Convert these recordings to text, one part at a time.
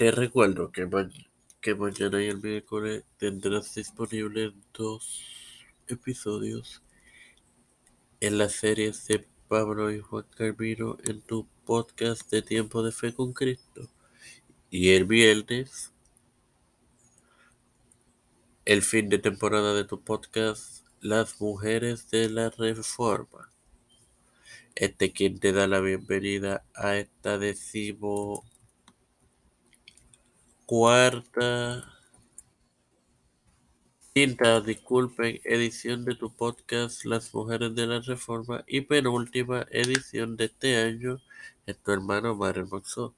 Te recuerdo que, mañana y el miércoles tendrás disponibles dos episodios en las series de Pablo y Juan Carmino en tu podcast de Tiempo de Fe con Cristo. Y el viernes, el fin de temporada de tu podcast, Las Mujeres de la Reforma. Este quien te da la bienvenida a esta decimo cuarta, quinta, disculpen, edición de tu podcast Las Mujeres de la Reforma y penúltima edición de este año en tu hermano Mario Moxó.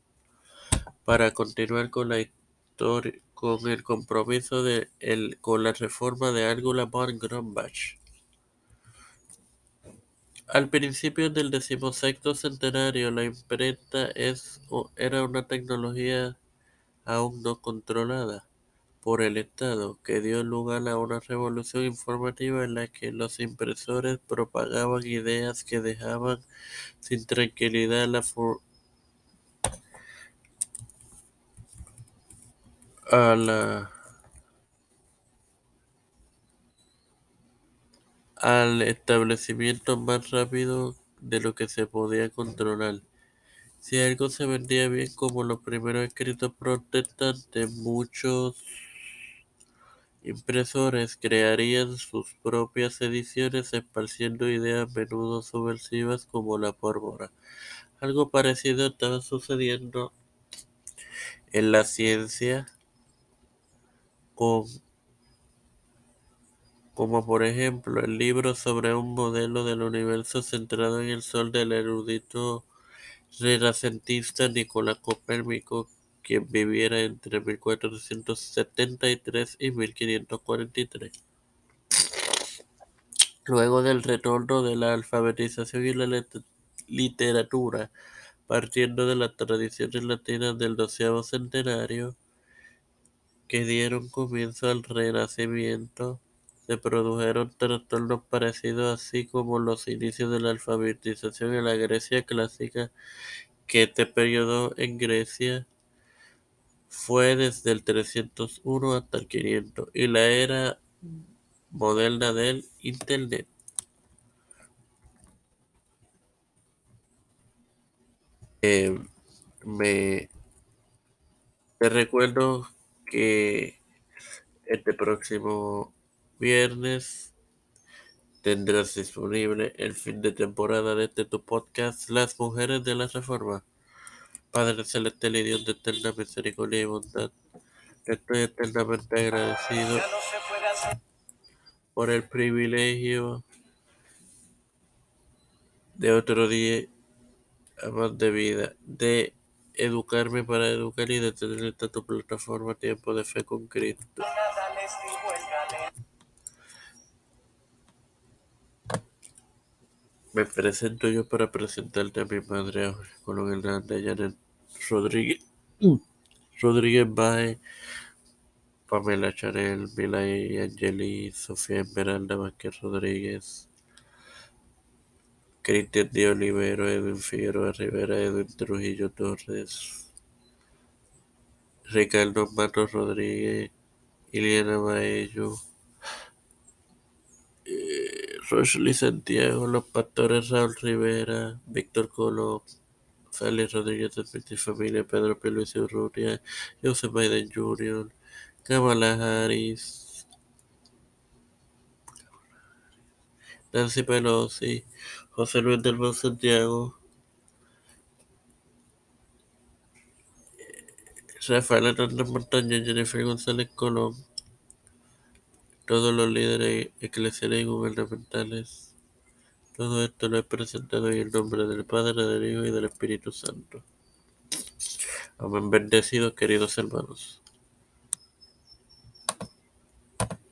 Para continuar con la historia, con el compromiso de el, con la reforma de Angela von Grumbach. Al principio del decimosexto centenario, la imprenta es, era una tecnología aún no controlada por el Estado, que dio lugar a una revolución informativa en la que los impresores propagaban ideas que dejaban sin tranquilidad a la al establecimiento más rápido de lo que se podía controlar. Si algo se vendía bien como los primeros escritos protestantes, muchos impresores crearían sus propias ediciones esparciendo ideas a menudo subversivas como la pólvora. Algo parecido estaba sucediendo en la ciencia con como por ejemplo el libro sobre un modelo del universo centrado en el Sol del erudito renacentista Nicolás Copérnico, quien viviera entre 1473 y 1543. Luego del retorno de la alfabetización y la literatura, partiendo de las tradiciones latinas del doceavo centenario, que dieron comienzo al Renacimiento, se produjeron trastornos parecidos así como los inicios de la alfabetización en la Grecia clásica, que este periodo en Grecia fue desde el 301 hasta el 500 y la era moderna del Internet. Eh, me te recuerdo que este próximo viernes tendrás disponible el fin de temporada de este tu podcast Las Mujeres de la Reforma. Padre Celestial y Dios de eterna misericordia y bondad, estoy eternamente agradecido por el privilegio de otro día más de vida, de educarme para educar y de tener esta tu plataforma Tiempo de Fe con Cristo. Me presento yo para presentarte a mi madre, Colón Hernández, Janet Rodríguez, Rodríguez Bae, Pamela Chanel, Milay Angeli, Sofía Esmeralda Vázquez Rodríguez, Cristian de Olivero, Edwin Figueroa Rivera, Edwin Trujillo Torres, Ricardo Matos Rodríguez, Iliana Baello, Rochley Santiago, Los Pastores Raúl Rivera, Víctor Colón, Félix Rodríguez de mi familia, Pedro P. Luis Urrutia, Joseph Biden Jr., Kamala Harris, Nancy Pelosi, José Luis del Santiago, Rafael Hernández Montaña, Jennifer González Colón, todos los líderes eclesiales y gubernamentales. Todo esto lo he presentado en el nombre del Padre, del Hijo y del Espíritu Santo. Amén. Bendecidos, queridos hermanos.